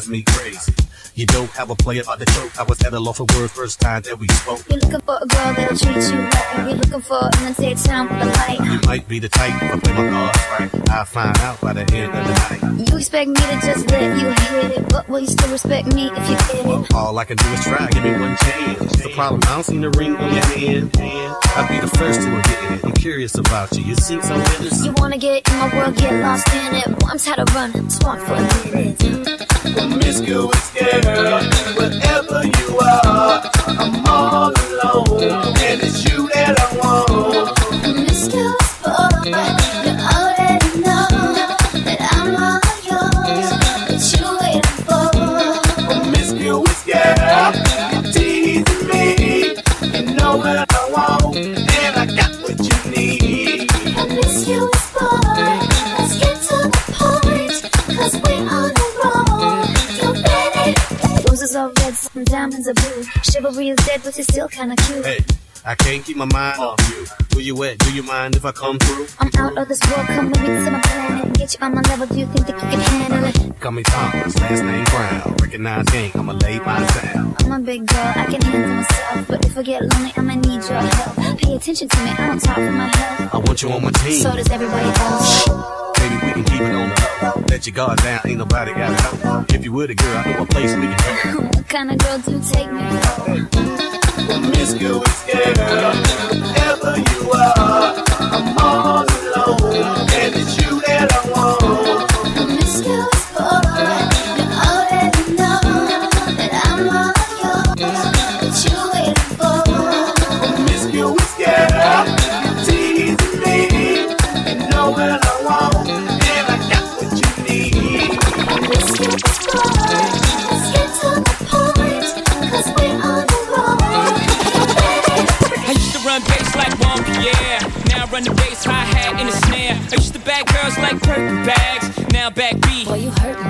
Me a player about the choke. I was at a loss for word first time that we spoke. You're looking for a girl that'll treat you right. You're looking for an unsaid town with a light. You might be the type I play my cards right. I'll find out by the end of the night. You expect me to just let you hit it, but will you still respect me if you get it? All I can do is try, give me one chance. The problem? I don't see the ring on your hand. I'd be the first to admit it. I'm curious about you. You seem so innocent. You wanna get in my world, get lost in it. Well, I'm tired of running, smart for a minute. Promiscuous girl, wherever you are, I'm some diamonds are blue. Chivalry is dead, but you're still kinda cute. Hey, I can't keep my mind off you. Where you at? Do you mind if I come through? I'm out of this world, come with me to my planet get you on my level. Do you think that you can handle it? Call me Thomas, last name Brown. Recognize gang, I'ma lay my sound. I'm a big girl, I can handle myself. But if I get lonely, I'ma need your help. Pay attention to me, I don't talk for my health. I want you on my team. So does everybody else. Baby, we can keep it on the low. Let your guard down, ain't nobody got know. If you would a girl, I know a place we can go. What kind of girl do you take me for? Promiscuous girl, wherever you are, I'm all I used to bag girls like Birkin bags. Now back B. Boy, you hurting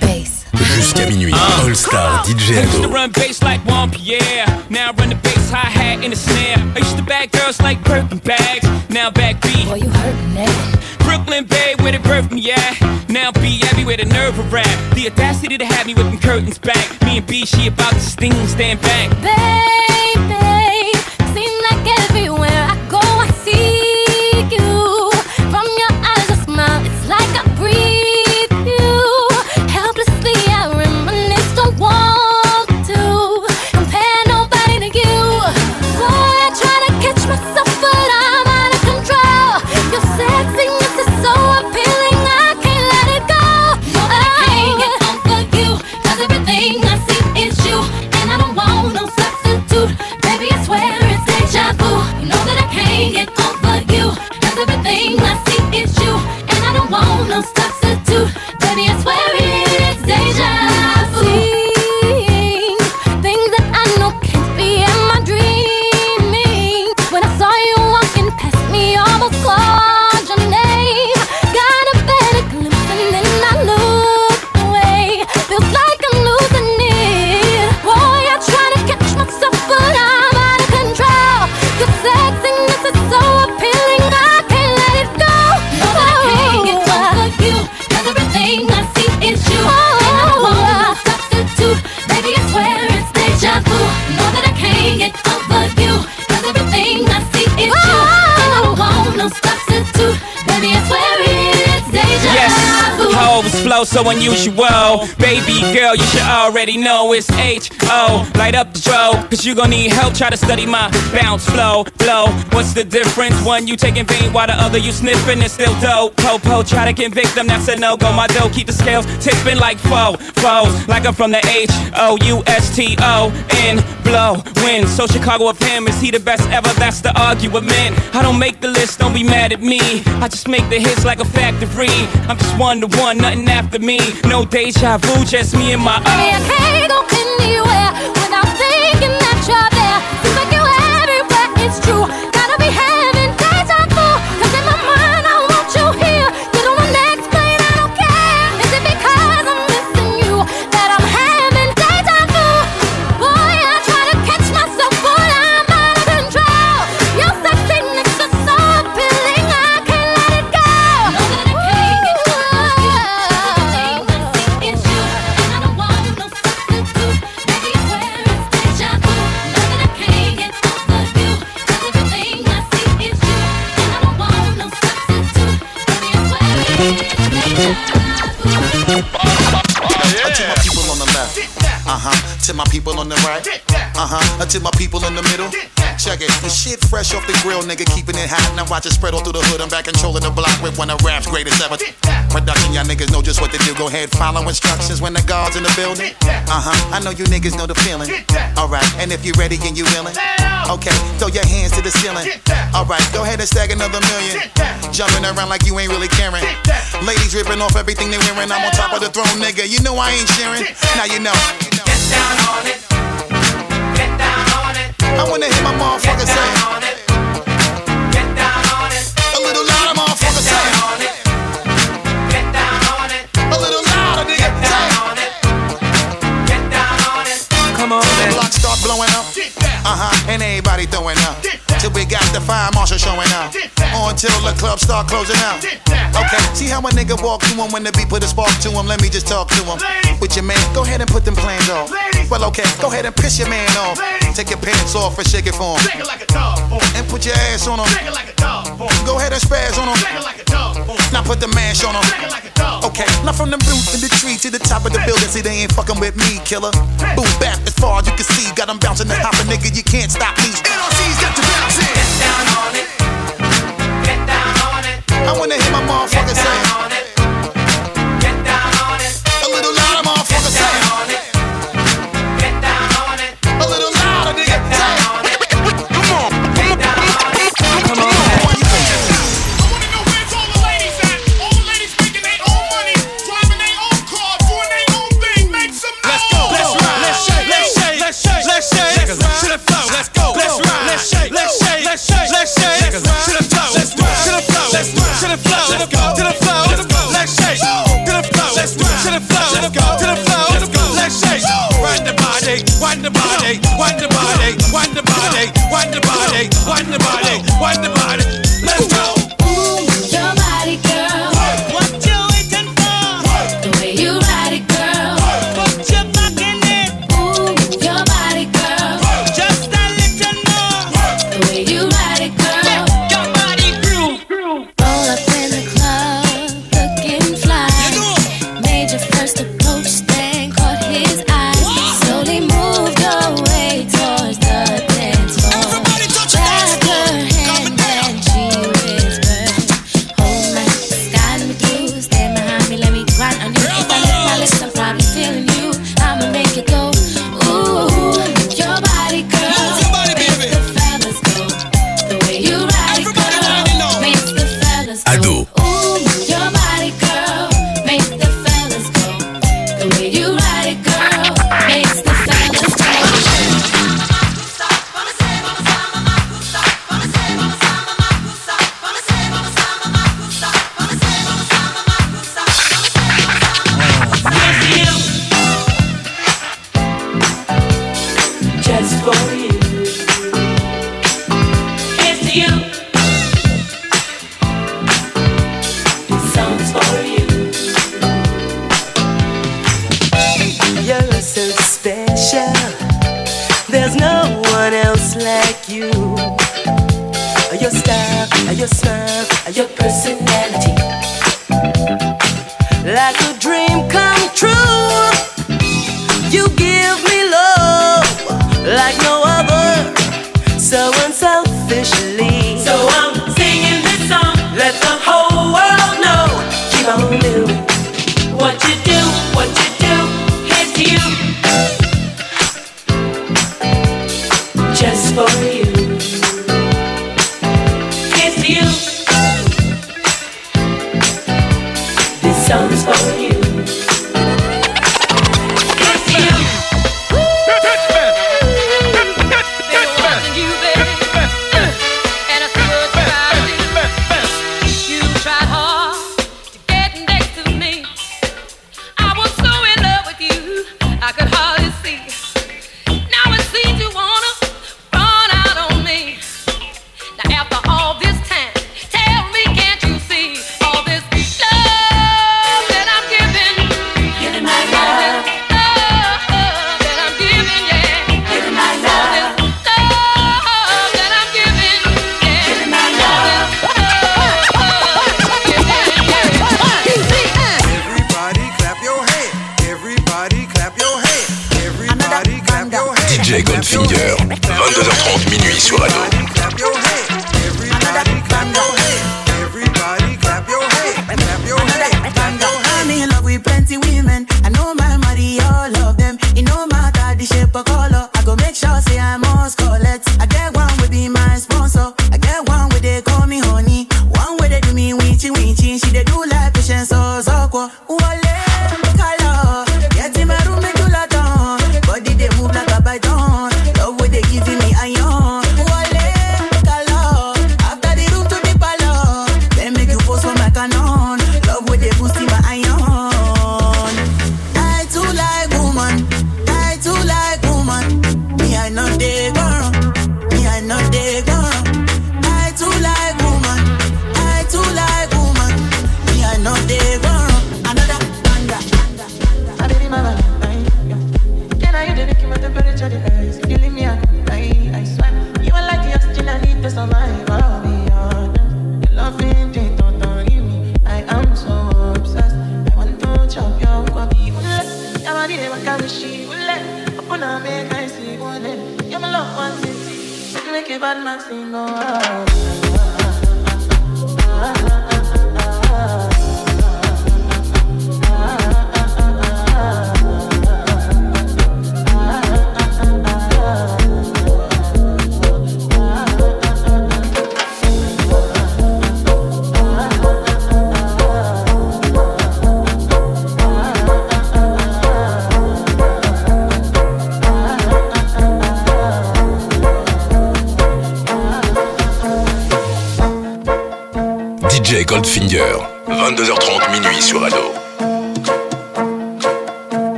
Bass. Jusqu'à minuit, uh, All Star DJ I used to run bass like Juan Pierre. Now I run the bass, hi hat, and a snare. I used to bag girls like Birkin bags. Now back B. Boy, you hurting Brooklyn Bay, where they birthed me at. Now B everywhere, the nerve of rap. The audacity to have me with them curtains back. Me and B, she about to sting, stand back. Baby, so unusual. Baby girl, you should already know it's H-O. Light up the strobe, cause you gon' need help. Try to study my bounce flow, flow. What's the difference? One you taking vein while the other you sniffing and still dope. Popo, try to convict them, that's a no-go. My dough keep the scales tipping like foe, foes. Like I'm from the H-O-U-S-T-O. In blow, win. So Chicago of him, is he the best ever? That's the argument. I don't make the list, don't be mad at me. I just make the hits like a factory. I'm just one to one, nothing after me. No deja vu, just me and my Baby, I can't go anywhere without thinking that you're fresh off the grill, nigga, keeping it hot. Now watch it spread all through the hood. I'm back controlling the block with one of rap's greatest ever. Production, y'all niggas know just what to do. Go ahead, follow instructions when the guards in the building. Uh huh. I know you niggas know the feeling. Alright, and if you ready and you willing, okay, throw your hands to the ceiling. Alright, go ahead and stack another million. Jumping around like you ain't really caring. Ladies ripping off everything they wearing. I'm on top of the throne, nigga. You know I ain't sharing. Now you know. Get down on it. I wanna hear my motherfucker say. Get down on it. A little louder, motherfucker say. Get down on it. A little louder, nigga. Say. Get down on it. Come on, the block start blowing up. Uh huh. And everybody throwing up. Till we got the fire marshal showing up. Until the club start closing out. Okay, see how a nigga walk to him when the beat put a spark to him. Let me just talk to him. With your man, go ahead and put them plans on. Well, okay, go ahead and piss your man off. Take your pants off and shake it for him. And put your ass on him. Go ahead and spaz on him. Now put the mash on him. Okay, now from the roof in the tree to the top of the building. See, they ain't fucking with me, killer. Boom, back as far as you can see. Got them bouncing and hopping, nigga. You can't stop me. NRC's got to bounce in. Get down on it. Get down on it. I wanna hear my motherfucker say. Let's shake. Let's shake. To the flow. Let's do. To the flow. Let's do. To the flow. Let's go. To the flow. Let's go. Let's shake. To the flow. Let's do. To the flow. Let's go. To the flow. Let's shake. The body. Wind the body. Wind the body. Wind the body. Wind the body. The body.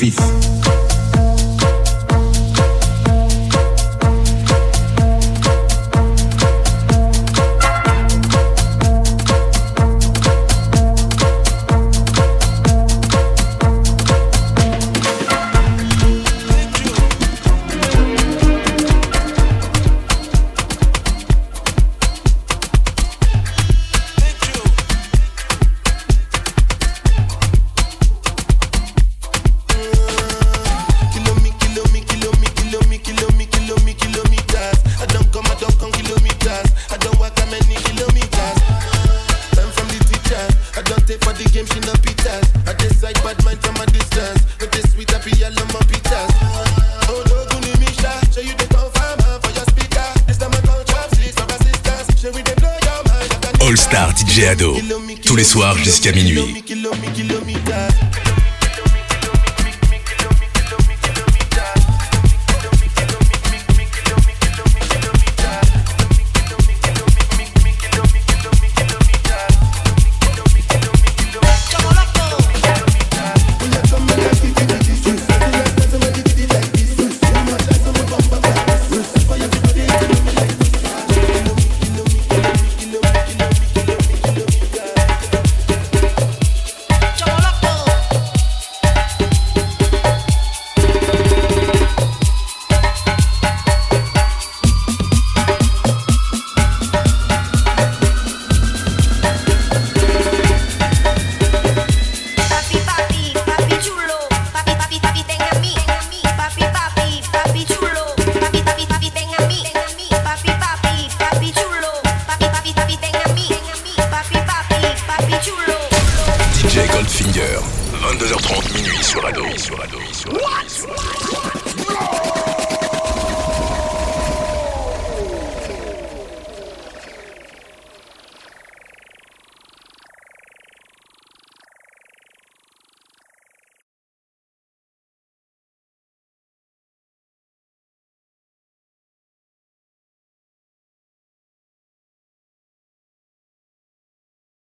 Vif. Jusqu'à minuit. Kilo me, kilo